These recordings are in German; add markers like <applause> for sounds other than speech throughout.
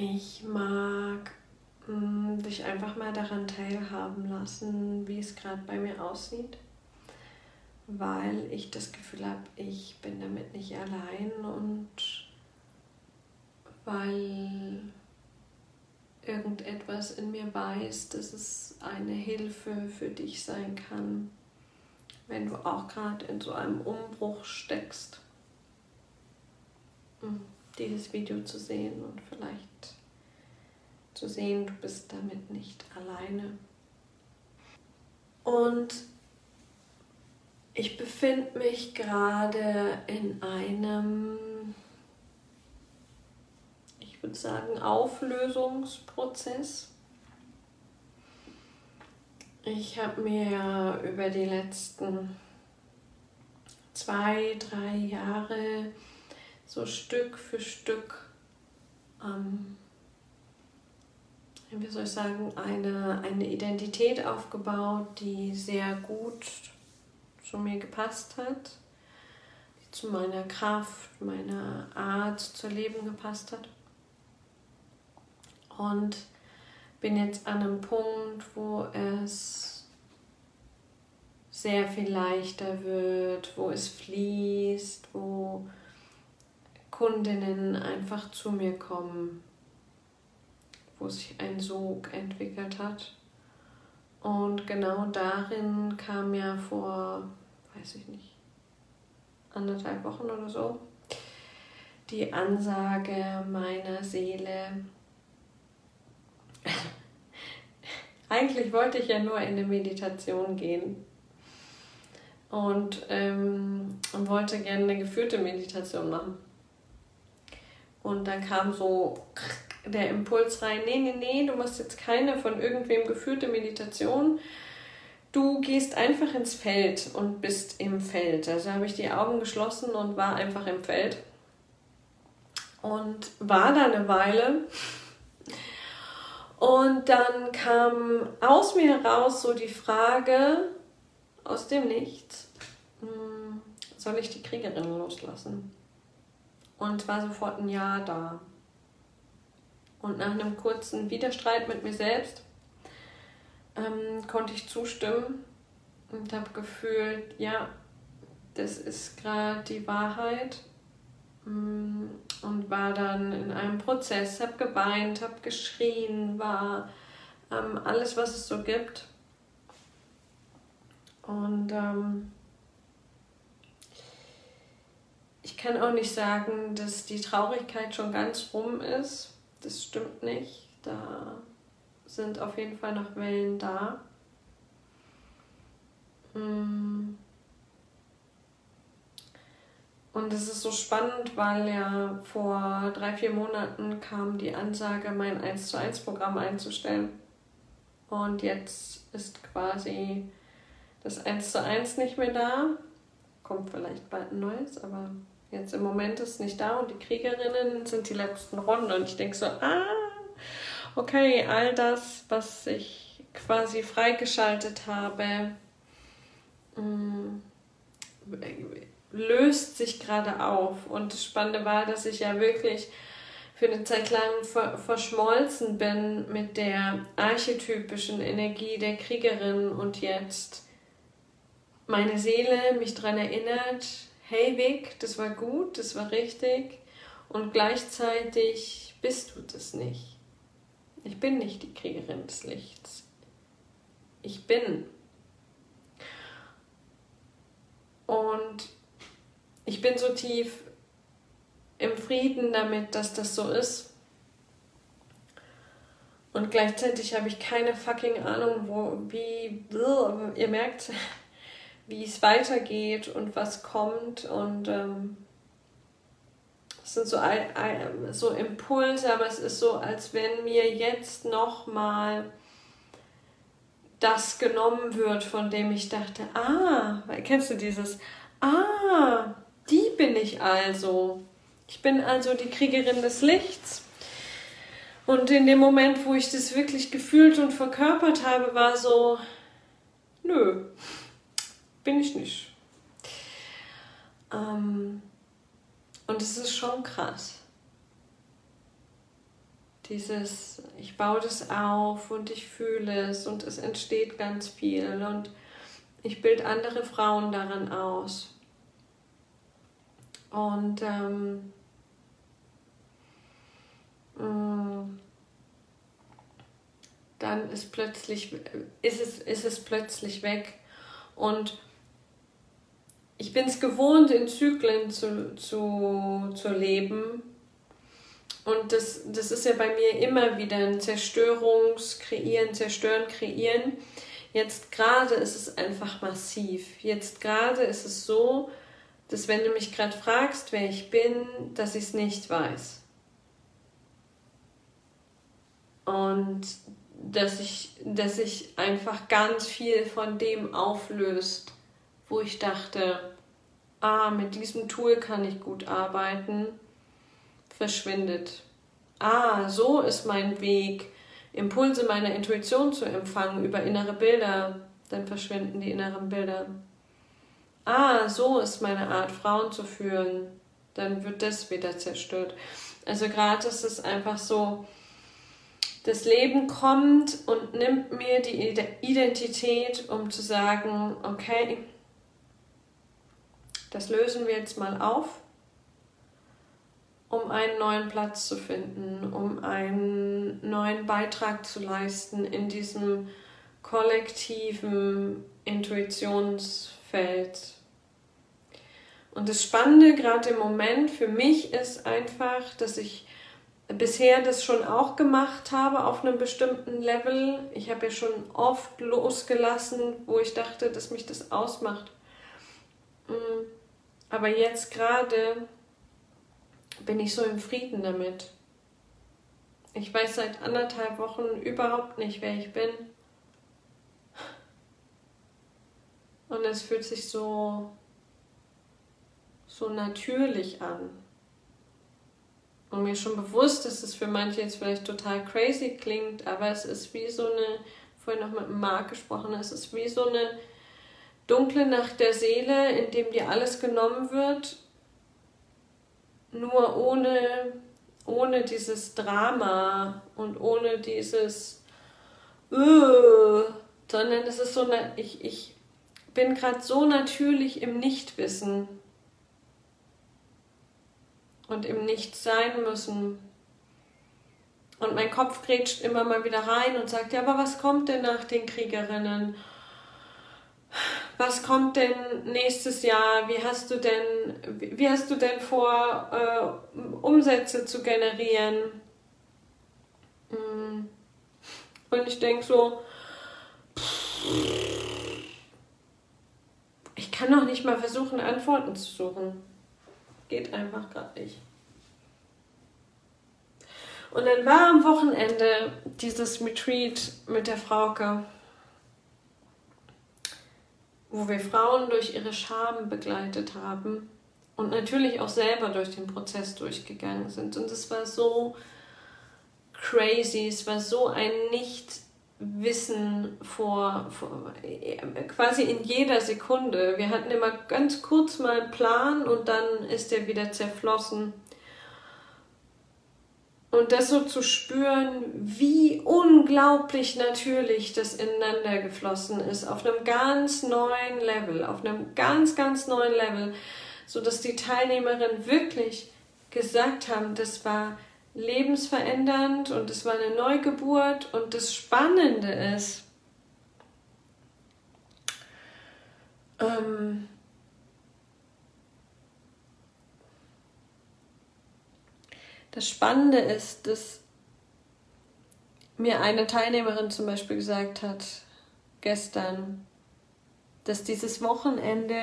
Ich mag mh, mm, dich einfach mal daran teilhaben lassen, wie es gerade bei mir aussieht, weil ich das Gefühl habe, ich bin damit nicht allein und weil irgendetwas in mir weiß, dass es eine Hilfe für dich sein kann, wenn du auch gerade in so einem Umbruch steckst, hm, dieses Video zu sehen und vielleicht zu sehen, du bist damit nicht alleine. Und ich befinde mich gerade in einem ich würde sagen, Auflösungsprozess. Ich habe mir über die letzten zwei, drei Jahre so Stück für Stück, ähm, wie soll ich sagen, eine, eine Identität aufgebaut, die sehr gut zu mir gepasst hat, die zu meiner Kraft, meiner Art zu leben gepasst hat. Und bin jetzt an einem Punkt, wo es sehr viel leichter wird, wo es fließt, wo Kundinnen einfach zu mir kommen, wo sich ein Sog entwickelt hat. Und genau darin kam ja vor, weiß ich nicht, anderthalb Wochen oder so, die Ansage meiner Seele, <laughs> eigentlich wollte ich ja nur in eine Meditation gehen und ähm, wollte gerne eine geführte Meditation machen. Und dann kam so der Impuls rein, nee, nee, nee, du machst jetzt keine von irgendwem geführte Meditation. Du gehst einfach ins Feld und bist im Feld. Also habe ich die Augen geschlossen und war einfach im Feld. Und war da eine Weile und dann kam aus mir heraus so die Frage aus dem Nichts, hm, soll ich die Kriegerin loslassen? Und war sofort ein Ja da. Und nach einem kurzen Widerstreit mit mir selbst ähm, konnte ich zustimmen und habe gefühlt, ja, das ist gerade die Wahrheit Mm, und war dann in einem Prozess, habe geweint, habe geschrien, war ähm, alles, was es so gibt. Und ähm, ich kann auch nicht sagen, dass die Traurigkeit schon ganz rum ist. Das stimmt nicht. Da sind auf jeden Fall noch Wellen da. Mm. Und es ist so spannend, weil ja vor drei, vier Monaten kam die Ansage, mein 1 zu 1 Programm einzustellen. Und jetzt ist quasi das 1 zu 1 nicht mehr da. Kommt vielleicht bald ein neues, aber jetzt im Moment ist nicht da und die Kriegerinnen sind die letzten Runden. Und ich denke so, ah, okay, all das, was ich quasi freigeschaltet habe, mm, löst sich gerade auf. Und das Spannende war, dass ich ja wirklich für eine Zeit lang ver verschmolzen bin mit der archetypischen Energie der Kriegerin und jetzt meine Seele mich daran erinnert, hey Vic, das war gut, das war richtig und gleichzeitig bist du das nicht. Ich bin nicht die Kriegerin des Lichts. Ich bin. Und ich bin so tief im Frieden damit, dass das so ist. Und gleichzeitig habe ich keine fucking Ahnung, wo, wie, ihr merkt, wie es weitergeht und was kommt. Und ähm, es sind so, so Impulse, aber es ist so, als wenn mir jetzt nochmal das genommen wird, von dem ich dachte, ah, kennst du dieses, ah, die bin ich also. Ich bin also die Kriegerin des Lichts. Und in dem Moment, wo ich das wirklich gefühlt und verkörpert habe, war so, nö, bin ich nicht. Ähm, und es ist schon krass. Dieses, ich baue das auf und ich fühle es und es entsteht ganz viel und ich bilde andere Frauen daran aus. Und ähm, mm, dann ist plötzlich, ist es, ist es plötzlich weg. Und ich bin es gewohnt, in Zyklen zu, zu, zu leben. Und das, das ist ja bei mir immer wieder ein Zerstörungskreieren, Zerstören, Kreieren. Jetzt gerade ist es einfach massiv. Jetzt gerade ist es so, dass wenn du mich gerade fragst, wer ich bin, dass ich es nicht weiß. Und dass ich, dass sich einfach ganz viel von dem auflöst, wo ich dachte, ah, mit diesem Tool kann ich gut arbeiten, verschwindet. Ah, so ist mein Weg, Impulse meiner Intuition zu empfangen über innere Bilder, dann verschwinden die inneren Bilder. Ah, so ist meine Art, Frauen zu führen, dann wird das wieder zerstört. Also gerade ist es einfach so, das Leben kommt und nimmt mir die Identität, um zu sagen, okay, das lösen wir jetzt mal auf, um einen neuen Platz zu finden, um einen neuen Beitrag zu leisten in diesem kollektiven Intuitionsfeld. Und das Spannende gerade im Moment für mich ist einfach, dass ich bisher das schon auch gemacht habe auf einem bestimmten Level. Ich habe ja schon oft losgelassen, wo ich dachte, dass mich das ausmacht. Aber jetzt gerade bin ich so im Frieden damit. Ich weiß seit anderthalb Wochen überhaupt nicht, wer ich bin. Und es fühlt sich so, so natürlich an. Und mir schon bewusst, dass es für manche jetzt vielleicht total crazy klingt, aber es ist wie so eine, vorhin noch mit Marc gesprochen, es ist wie so eine dunkle Nacht der Seele, in dem dir alles genommen wird, nur ohne, ohne dieses Drama und ohne dieses uh, sondern es ist so ich, ich bin gerade so natürlich im Nichtwissen und im Nichts müssen. Und mein Kopf grätscht immer mal wieder rein und sagt, ja, aber was kommt denn nach den Kriegerinnen? Was kommt denn nächstes Jahr? Wie hast du denn, wie hast du denn vor, äh, Umsätze zu generieren? Mm. Und ich denke so, ich kann doch nicht mal versuchen, Antworten zu suchen. Geht einfach gerade nicht. Und dann war am Wochenende dieses Retreat mit der Frauke wo wir Frauen durch ihre Scham begleitet haben und natürlich auch selber durch den Prozess durchgegangen sind. Und es war so crazy, es war so ein Nichtwissen vor, vor quasi in jeder Sekunde. Wir hatten immer ganz kurz mal einen Plan und dann ist er wieder zerflossen. Und das so zu spüren, wie unglaublich natürlich das ineinander geflossen ist, auf einem ganz neuen Level, auf einem ganz, ganz neuen Level, so dass die Teilnehmerinnen wirklich gesagt haben, das war lebensverändernd und es war eine Neugeburt und das Spannende ist, ähm, Das Spannende ist, dass mir eine Teilnehmerin zum Beispiel gesagt hat, gestern, dass dieses Wochenende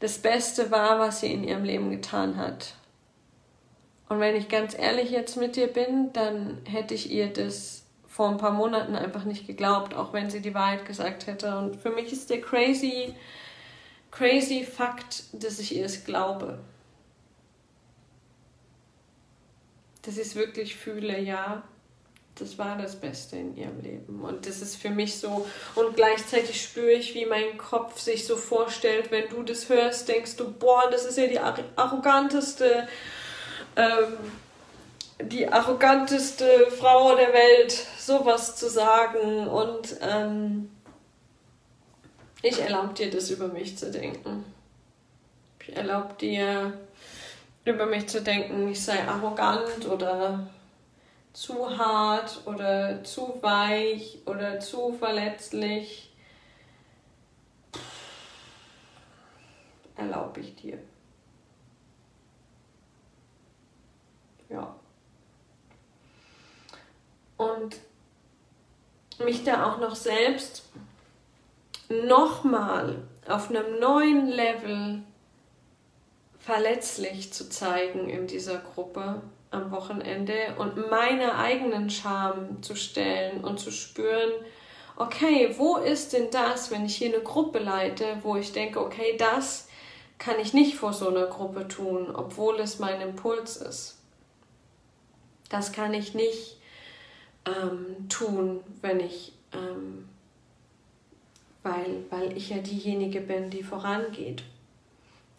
das Beste war, was sie in ihrem Leben getan hat. Und wenn ich ganz ehrlich jetzt mit dir bin, dann hätte ich ihr das vor ein paar Monaten einfach nicht geglaubt, auch wenn sie die Wahrheit gesagt hätte. Und für mich ist der crazy, crazy Fakt, dass ich ihr es glaube. Dass ich es wirklich fühle, ja, das war das Beste in ihrem Leben. Und das ist für mich so, und gleichzeitig spüre ich, wie mein Kopf sich so vorstellt, wenn du das hörst, denkst du, boah, das ist ja die arroganteste, ähm, die arroganteste Frau der Welt, sowas zu sagen. Und ähm, ich erlaube dir, das über mich zu denken. Ich erlaube dir, über mich zu denken, ich sei arrogant oder zu hart oder zu weich oder zu verletzlich. Erlaube ich dir. Ja. Und mich da auch noch selbst nochmal auf einem neuen Level verletzlich zu zeigen in dieser Gruppe am Wochenende und meine eigenen Scham zu stellen und zu spüren, okay, wo ist denn das, wenn ich hier eine Gruppe leite, wo ich denke, okay, das kann ich nicht vor so einer Gruppe tun, obwohl es mein Impuls ist. Das kann ich nicht ähm, tun, wenn ich, ähm, weil, weil ich ja diejenige bin, die vorangeht.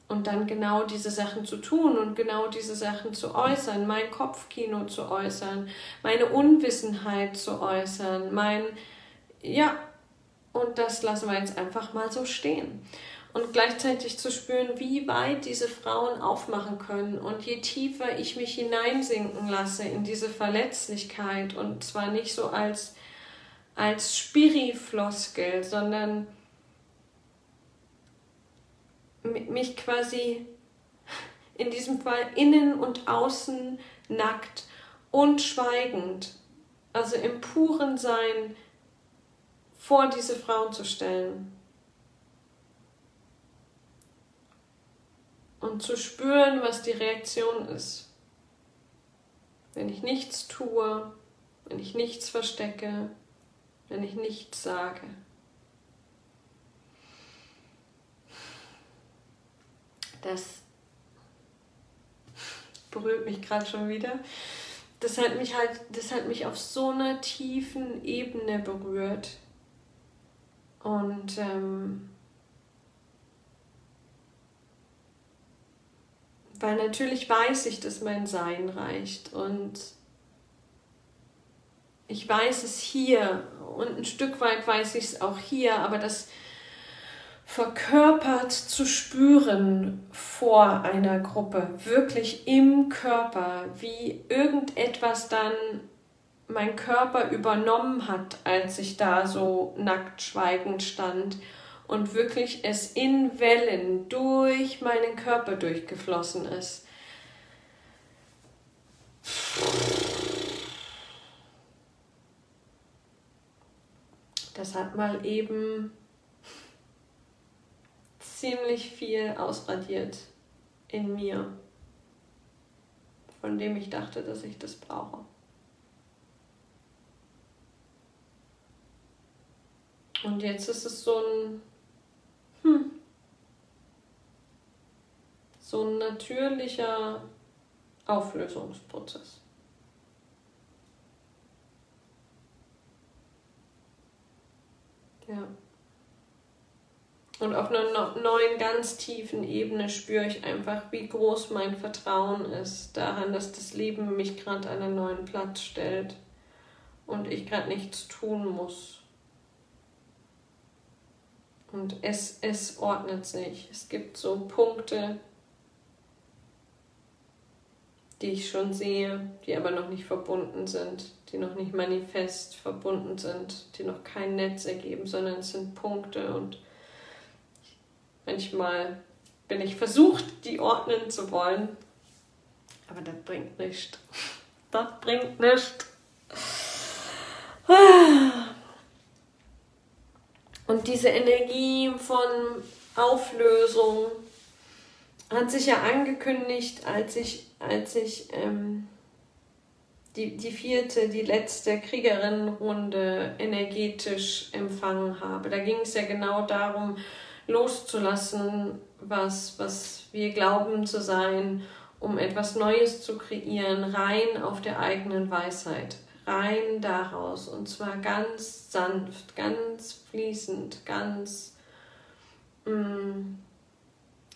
Und dann genau diese Sachen zu tun und genau diese Sachen zu äußern, mein Kopfkino zu äußern, meine Unwissenheit zu äußern, mein, ja, und das lassen wir jetzt einfach mal so stehen und gleichzeitig zu spüren, wie weit diese Frauen aufmachen können. Und je tiefer ich mich hineinsinken lasse in diese Verletzlichkeit und zwar nicht so als, als Spiri-Floskel, sondern mich quasi in diesem Fall innen und außen nackt und schweigend, also im puren Sein vor diese Frauen zu stellen. und zu spüren, was die Reaktion ist. Wenn ich nichts tue, wenn ich nichts verstecke, wenn ich nichts sage. Das berührt mich gerade schon wieder. Das hat mich halt, das hat mich auf so einer tiefen Ebene berührt. Und ähm, Weil natürlich weiß ich, dass mein Sein reicht und ich weiß es hier und ein Stück weit weiß ich es auch hier, aber das verkörpert zu spüren vor einer Gruppe, wirklich im Körper, wie irgendetwas dann mein Körper übernommen hat, als ich da so nackt schweigend stand und wirklich es in Wellen durch meinen Körper durchgeflossen ist. Das hat mal eben ziemlich viel ausradiert in mir, von dem ich dachte, dass ich das brauche. Und jetzt ist es so ein hm. So ein natürlicher Auflösungsprozess. Ja. Und auf einer neuen, ganz tiefen Ebene spüre ich einfach, wie groß mein Vertrauen ist daran, dass das Leben mich gerade an einen neuen Platz stellt und ich gerade nichts tun muss. Und es, es ordnet sich. Es gibt so Punkte, die ich schon sehe, die aber noch nicht verbunden sind, die noch nicht manifest verbunden sind, die noch kein Netz ergeben, sondern es sind Punkte und manchmal bin ich versucht, die ordnen zu wollen, aber das bringt nichts. Das bringt nichts. Und diese Energie von Auflösung hat sich ja angekündigt, als ich, als ich ähm, die, die vierte, die letzte Kriegerinnenrunde energetisch empfangen habe. Da ging es ja genau darum, loszulassen, was, was wir glauben zu sein, um etwas Neues zu kreieren, rein auf der eigenen Weisheit rein daraus und zwar ganz sanft, ganz fließend, ganz mm,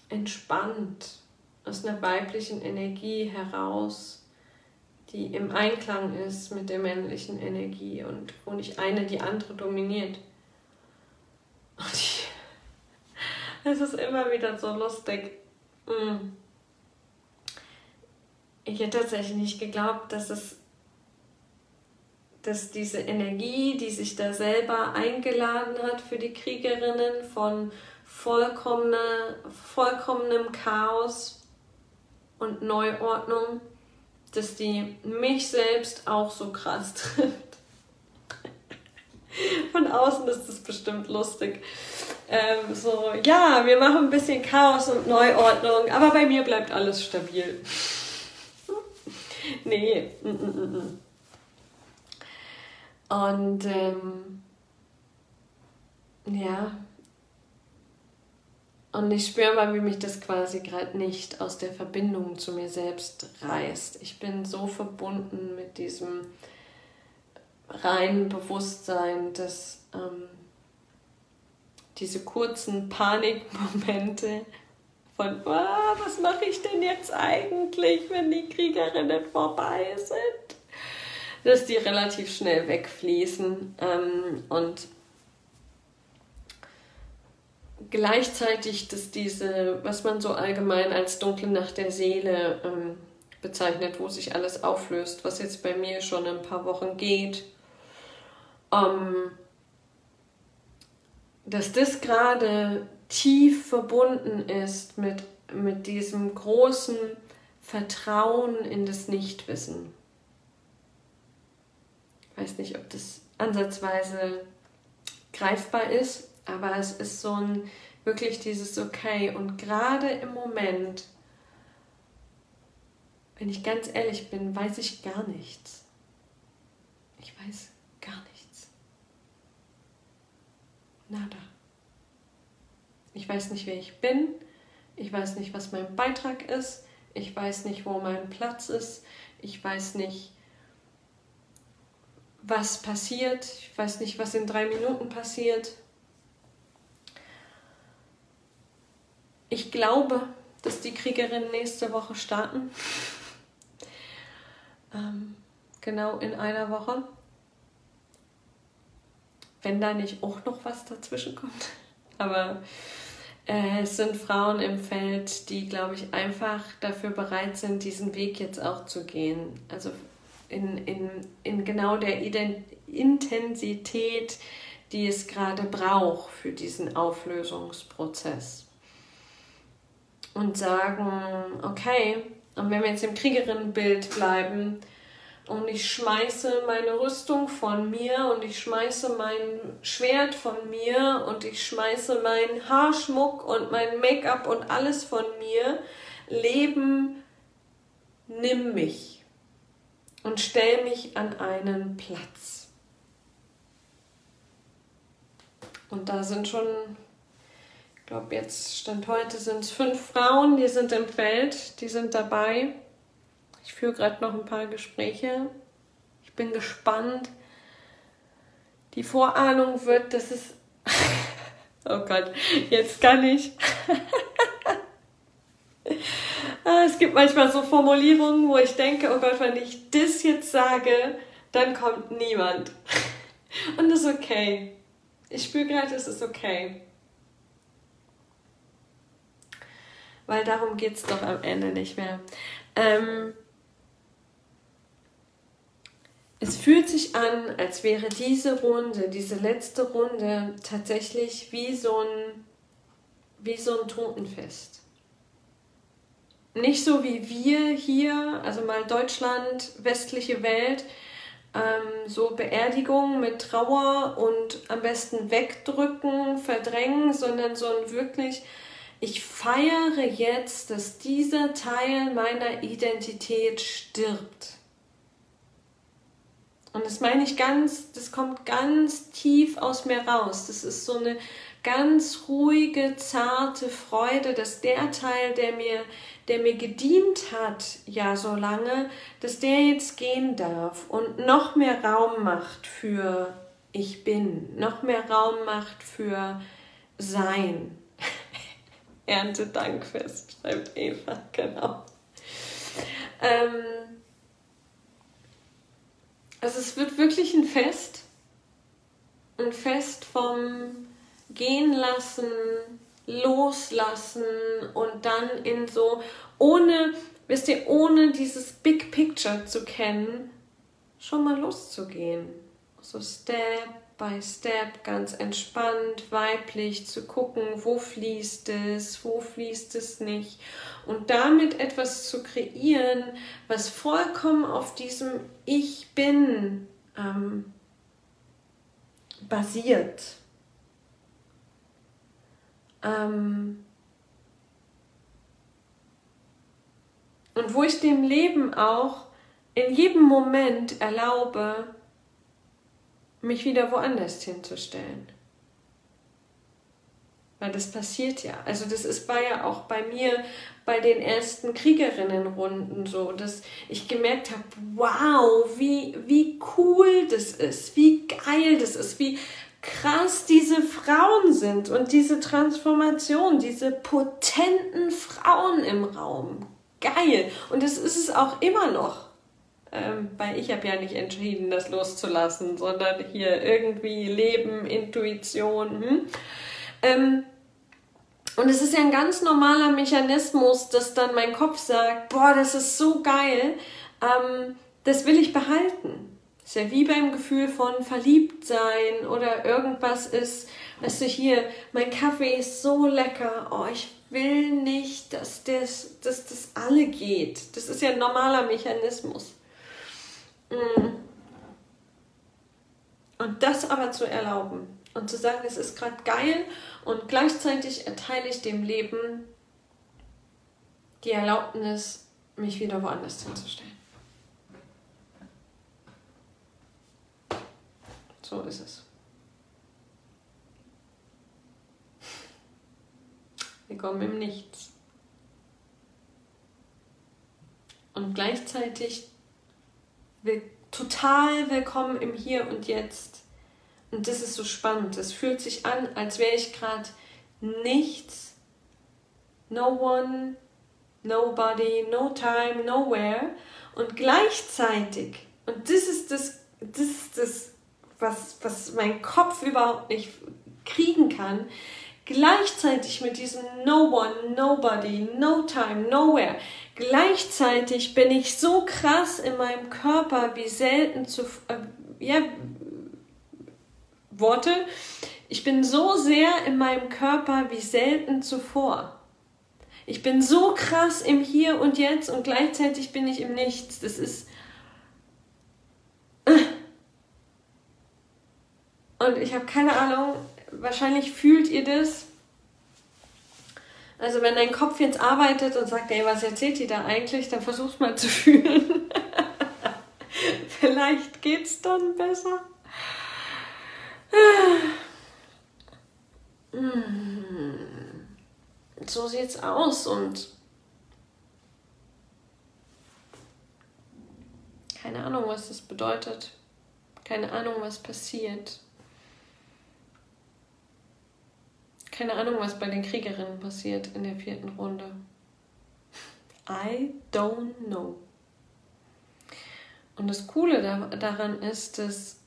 entspannt aus einer weiblichen Energie heraus die im Einklang ist mit der männlichen Energie und wo nicht eine die andere dominiert. Und ich, <laughs> es ist immer wieder so lustig. Mm. Ich hätte tatsächlich nicht geglaubt, dass es dass diese Energie, die sich da selber eingeladen hat für die Kriegerinnen von vollkommener, vollkommenem Chaos und Neuordnung, dass die mich selbst auch so krass <laughs> trifft. Von außen ist das bestimmt lustig. Ähm, so, ja, wir machen ein bisschen Chaos und Neuordnung, aber bei mir bleibt alles stabil. <laughs> nee. Mm, mm, mm, und ähm, ja, und ich spüre mal, wie mich das quasi gerade nicht aus der Verbindung zu mir selbst reißt. Ich bin so verbunden mit diesem reinen Bewusstsein, dass ähm, diese kurzen Panikmomente von, oh, was mache ich denn jetzt eigentlich, wenn die Kriegerinnen vorbei sind? dass die relativ schnell wegfließen ähm, und gleichzeitig, dass diese, was man so allgemein als dunkle Nacht der Seele ähm, bezeichnet, wo sich alles auflöst, was jetzt bei mir schon ein paar Wochen geht, ähm, dass das gerade tief verbunden ist mit, mit diesem großen Vertrauen in das Nichtwissen weiß nicht, ob das ansatzweise greifbar ist, aber es ist so ein wirklich dieses Okay. Und gerade im Moment, wenn ich ganz ehrlich bin, weiß ich gar nichts. Ich weiß gar nichts. Nada. Ich weiß nicht, wer ich bin. Ich weiß nicht, was mein Beitrag ist. Ich weiß nicht, wo mein Platz ist. Ich weiß nicht, was passiert. Ich weiß nicht, was in drei Minuten passiert. Ich glaube, dass die Kriegerinnen nächste Woche starten. Ähm, genau in einer Woche. Wenn da nicht auch noch was dazwischen kommt. Aber äh, es sind Frauen im Feld, die, glaube ich, einfach dafür bereit sind, diesen Weg jetzt auch zu gehen. Also in, in, in genau der Ident Intensität, die es gerade braucht für diesen Auflösungsprozess. Und sagen, okay, und wenn wir jetzt im Kriegerinnenbild bleiben, und ich schmeiße meine Rüstung von mir und ich schmeiße mein Schwert von mir und ich schmeiße meinen Haarschmuck und mein Make-up und alles von mir. Leben, nimm mich und stell mich an einen Platz. Und da sind schon, ich glaube jetzt Stand heute sind es fünf Frauen, die sind im Feld, die sind dabei. Ich führe gerade noch ein paar Gespräche. Ich bin gespannt. Die Vorahnung wird, dass es... <laughs> oh Gott, jetzt kann ich. <laughs> Ah, es gibt manchmal so Formulierungen, wo ich denke, oh Gott, wenn ich das jetzt sage, dann kommt niemand. <laughs> Und das ist okay. Ich spüre gerade, es ist okay. Weil darum geht es doch am Ende nicht mehr. Ähm, es fühlt sich an, als wäre diese Runde, diese letzte Runde tatsächlich wie so ein, wie so ein Totenfest nicht so wie wir hier, also mal Deutschland, westliche Welt, ähm, so Beerdigung mit Trauer und am besten wegdrücken, verdrängen, sondern so ein wirklich, ich feiere jetzt, dass dieser Teil meiner Identität stirbt. Und das meine ich ganz, das kommt ganz tief aus mir raus. Das ist so eine ganz ruhige, zarte Freude, dass der Teil, der mir der mir gedient hat, ja so lange, dass der jetzt gehen darf und noch mehr Raum macht für ich bin, noch mehr Raum macht für sein. <laughs> Erntedankfest, schreibt Eva, genau. Ähm, also es wird wirklich ein Fest. Ein Fest vom Gehen lassen, loslassen und dann in so, ohne, wisst ihr, ohne dieses Big Picture zu kennen, schon mal loszugehen. So Step by Step, ganz entspannt, weiblich zu gucken, wo fließt es, wo fließt es nicht. Und damit etwas zu kreieren, was vollkommen auf diesem Ich bin ähm, basiert. Ähm, und wo ich dem Leben auch in jedem Moment erlaube, mich wieder woanders hinzustellen. Weil das passiert ja. Also das ist, war ja auch bei mir bei den ersten Kriegerinnenrunden so, dass ich gemerkt habe, wow, wie, wie cool das ist, wie geil das ist, wie krass diese Frauen sind und diese Transformation, diese potenten Frauen im Raum. Geil. Und das ist es auch immer noch. Ähm, weil ich habe ja nicht entschieden, das loszulassen, sondern hier irgendwie Leben, Intuition. Hm? Ähm, und es ist ja ein ganz normaler Mechanismus, dass dann mein Kopf sagt, boah, das ist so geil, ähm, das will ich behalten. ist ja wie beim Gefühl von verliebt sein oder irgendwas ist, weißt du, hier, mein Kaffee ist so lecker, oh, ich will nicht, dass das, dass das alle geht. Das ist ja ein normaler Mechanismus. Mm. Und das aber zu erlauben und zu sagen, es ist gerade geil und gleichzeitig erteile ich dem Leben die Erlaubnis, mich wieder woanders hinzustellen. So ist es. Wir kommen im Nichts. Und gleichzeitig will, total willkommen im Hier und Jetzt. Und das ist so spannend. Es fühlt sich an, als wäre ich gerade nichts, no one, nobody, no time, nowhere. Und gleichzeitig, und das ist das, das ist das, was, was mein Kopf überhaupt nicht kriegen kann, gleichzeitig mit diesem No One, Nobody, No Time, Nowhere, gleichzeitig bin ich so krass in meinem Körper wie selten zu, äh, ja, Worte. Ich bin so sehr in meinem Körper wie selten zuvor. Ich bin so krass im Hier und Jetzt und gleichzeitig bin ich im Nichts. Das ist. Und ich habe keine Ahnung, wahrscheinlich fühlt ihr das. Also wenn dein Kopf jetzt arbeitet und sagt, ey, was erzählt die da eigentlich, dann versuch's mal zu <laughs> fühlen. Vielleicht geht's dann besser. So sieht's aus und keine Ahnung, was das bedeutet. Keine Ahnung, was passiert. Keine Ahnung, was bei den Kriegerinnen passiert in der vierten Runde. I don't know. Und das Coole daran ist, dass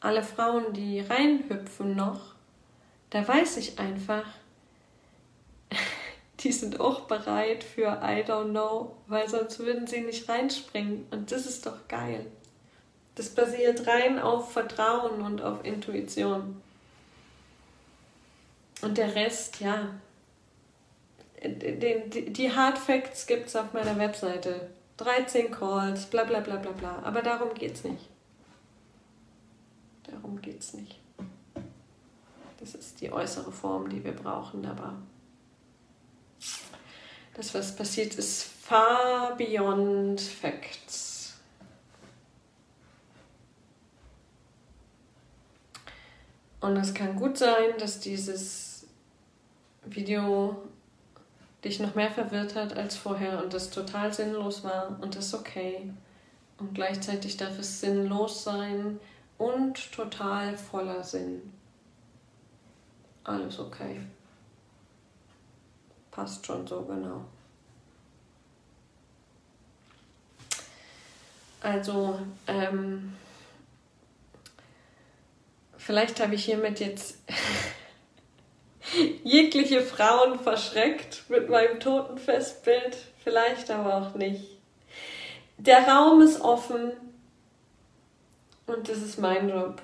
alle Frauen, die reinhüpfen noch, da weiß ich einfach, <laughs> die sind auch bereit für I don't know, weil sonst würden sie nicht reinspringen. Und das ist doch geil. Das basiert rein auf Vertrauen und auf Intuition. Und der Rest, ja. Den, die Hard Facts gibt es auf meiner Webseite. 13 Calls, bla bla bla bla bla. Aber darum geht's nicht. Darum geht's nicht. Das ist die äußere Form, die wir brauchen, aber das, was passiert, ist far beyond facts. Und es kann gut sein, dass dieses Video dich noch mehr verwirrt hat als vorher und das total sinnlos war und das ist okay. Und gleichzeitig darf es sinnlos sein und total voller Sinn. Alles okay. Passt schon so genau. Also, ähm, vielleicht habe ich hiermit jetzt <laughs> jegliche Frauen verschreckt mit meinem Totenfestbild, vielleicht aber auch nicht. Der Raum ist offen und das ist mein Job.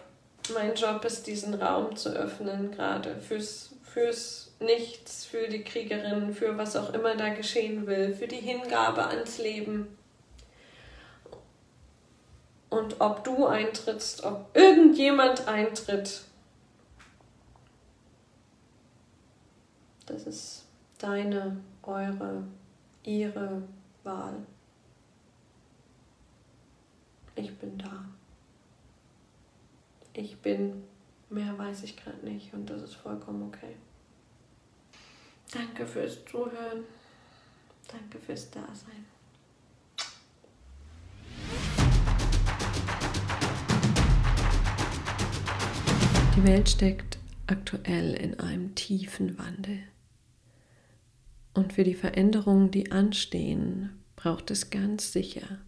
Mein Job ist, diesen Raum zu öffnen, gerade fürs, fürs Nichts, für die Kriegerin, für was auch immer da geschehen will, für die Hingabe ans Leben. Und ob du eintrittst, ob irgendjemand eintritt, das ist deine, eure, ihre Wahl. Ich bin da. Ich bin, mehr weiß ich gerade nicht und das ist vollkommen okay. Danke fürs Zuhören. Danke fürs Dasein. Die Welt steckt aktuell in einem tiefen Wandel. Und für die Veränderungen, die anstehen, braucht es ganz sicher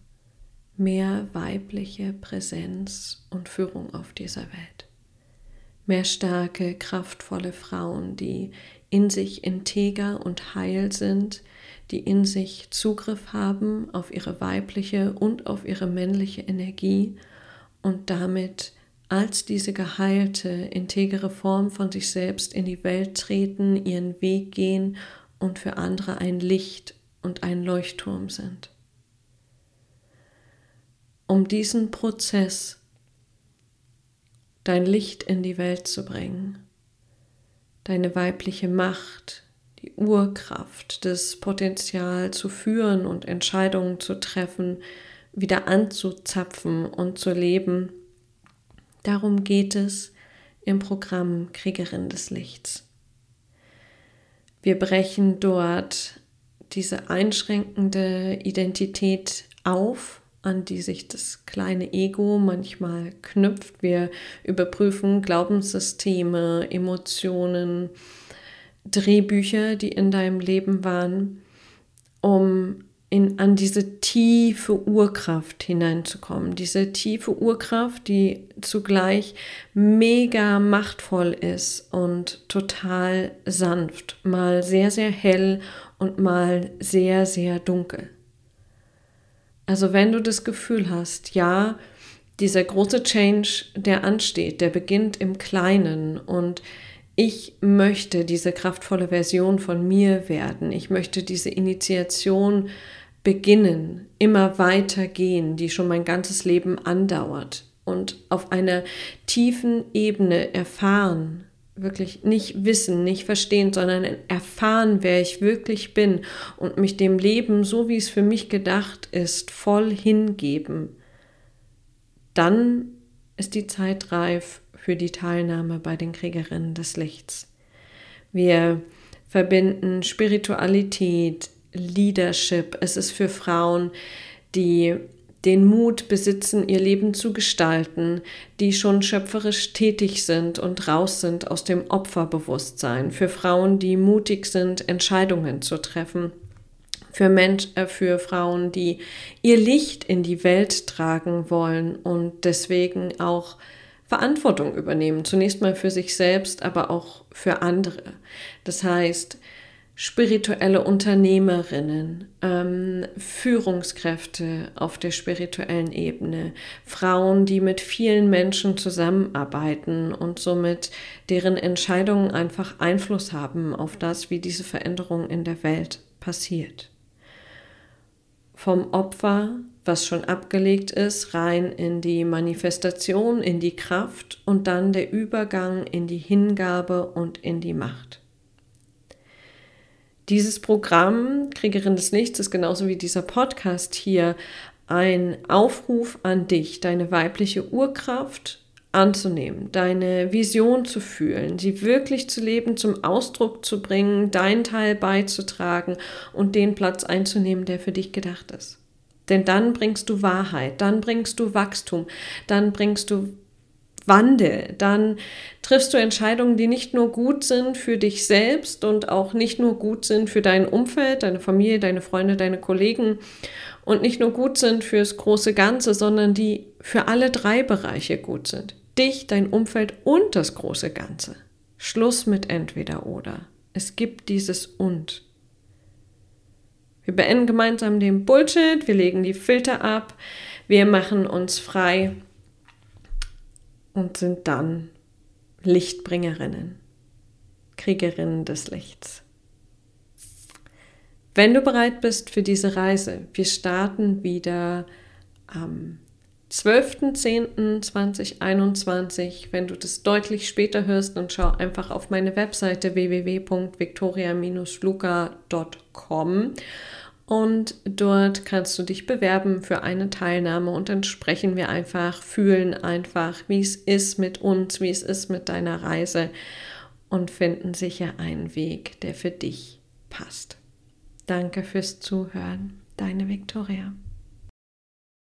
mehr weibliche Präsenz und Führung auf dieser Welt. Mehr starke, kraftvolle Frauen, die in sich integer und heil sind, die in sich Zugriff haben auf ihre weibliche und auf ihre männliche Energie und damit als diese geheilte, integere Form von sich selbst in die Welt treten, ihren Weg gehen und für andere ein Licht und ein Leuchtturm sind. Um diesen Prozess, dein Licht in die Welt zu bringen, deine weibliche Macht, die Urkraft, das Potenzial zu führen und Entscheidungen zu treffen, wieder anzuzapfen und zu leben. Darum geht es im Programm Kriegerin des Lichts. Wir brechen dort diese einschränkende Identität auf, an die sich das kleine Ego manchmal knüpft. Wir überprüfen Glaubenssysteme, Emotionen, Drehbücher, die in deinem Leben waren, um in, an diese tiefe Urkraft hineinzukommen. Diese tiefe Urkraft, die zugleich mega machtvoll ist und total sanft, mal sehr, sehr hell und mal sehr, sehr dunkel. Also wenn du das Gefühl hast, ja, dieser große Change, der ansteht, der beginnt im Kleinen und ich möchte diese kraftvolle Version von mir werden. Ich möchte diese Initiation beginnen, immer weiter gehen, die schon mein ganzes Leben andauert und auf einer tiefen Ebene erfahren, wirklich nicht wissen, nicht verstehen, sondern erfahren, wer ich wirklich bin und mich dem Leben, so wie es für mich gedacht ist, voll hingeben, dann ist die Zeit reif für die Teilnahme bei den Kriegerinnen des Lichts. Wir verbinden Spiritualität, Leadership. Es ist für Frauen, die den Mut besitzen, ihr Leben zu gestalten, die schon schöpferisch tätig sind und raus sind aus dem Opferbewusstsein, für Frauen, die mutig sind, Entscheidungen zu treffen, für, Mensch, äh, für Frauen, die ihr Licht in die Welt tragen wollen und deswegen auch Verantwortung übernehmen, zunächst mal für sich selbst, aber auch für andere. Das heißt, spirituelle Unternehmerinnen, ähm, Führungskräfte auf der spirituellen Ebene, Frauen, die mit vielen Menschen zusammenarbeiten und somit deren Entscheidungen einfach Einfluss haben auf das, wie diese Veränderung in der Welt passiert. Vom Opfer, was schon abgelegt ist, rein in die Manifestation, in die Kraft und dann der Übergang in die Hingabe und in die Macht. Dieses Programm Kriegerin des Lichts ist genauso wie dieser Podcast hier ein Aufruf an dich, deine weibliche Urkraft anzunehmen, deine Vision zu fühlen, sie wirklich zu leben, zum Ausdruck zu bringen, deinen Teil beizutragen und den Platz einzunehmen, der für dich gedacht ist. Denn dann bringst du Wahrheit, dann bringst du Wachstum, dann bringst du Wandel, dann triffst du Entscheidungen, die nicht nur gut sind für dich selbst und auch nicht nur gut sind für dein Umfeld, deine Familie, deine Freunde, deine Kollegen und nicht nur gut sind fürs große Ganze, sondern die für alle drei Bereiche gut sind. dich, dein Umfeld und das große Ganze. Schluss mit entweder oder. Es gibt dieses und. Wir beenden gemeinsam den Bullshit, wir legen die Filter ab, wir machen uns frei und sind dann Lichtbringerinnen, Kriegerinnen des Lichts. Wenn du bereit bist für diese Reise, wir starten wieder am 12.10.2021. Wenn du das deutlich später hörst, dann schau einfach auf meine Webseite www.victoria-luca.com und dort kannst du dich bewerben für eine Teilnahme und dann sprechen wir einfach, fühlen einfach, wie es ist mit uns, wie es ist mit deiner Reise und finden sicher einen Weg, der für dich passt. Danke fürs Zuhören. Deine Victoria.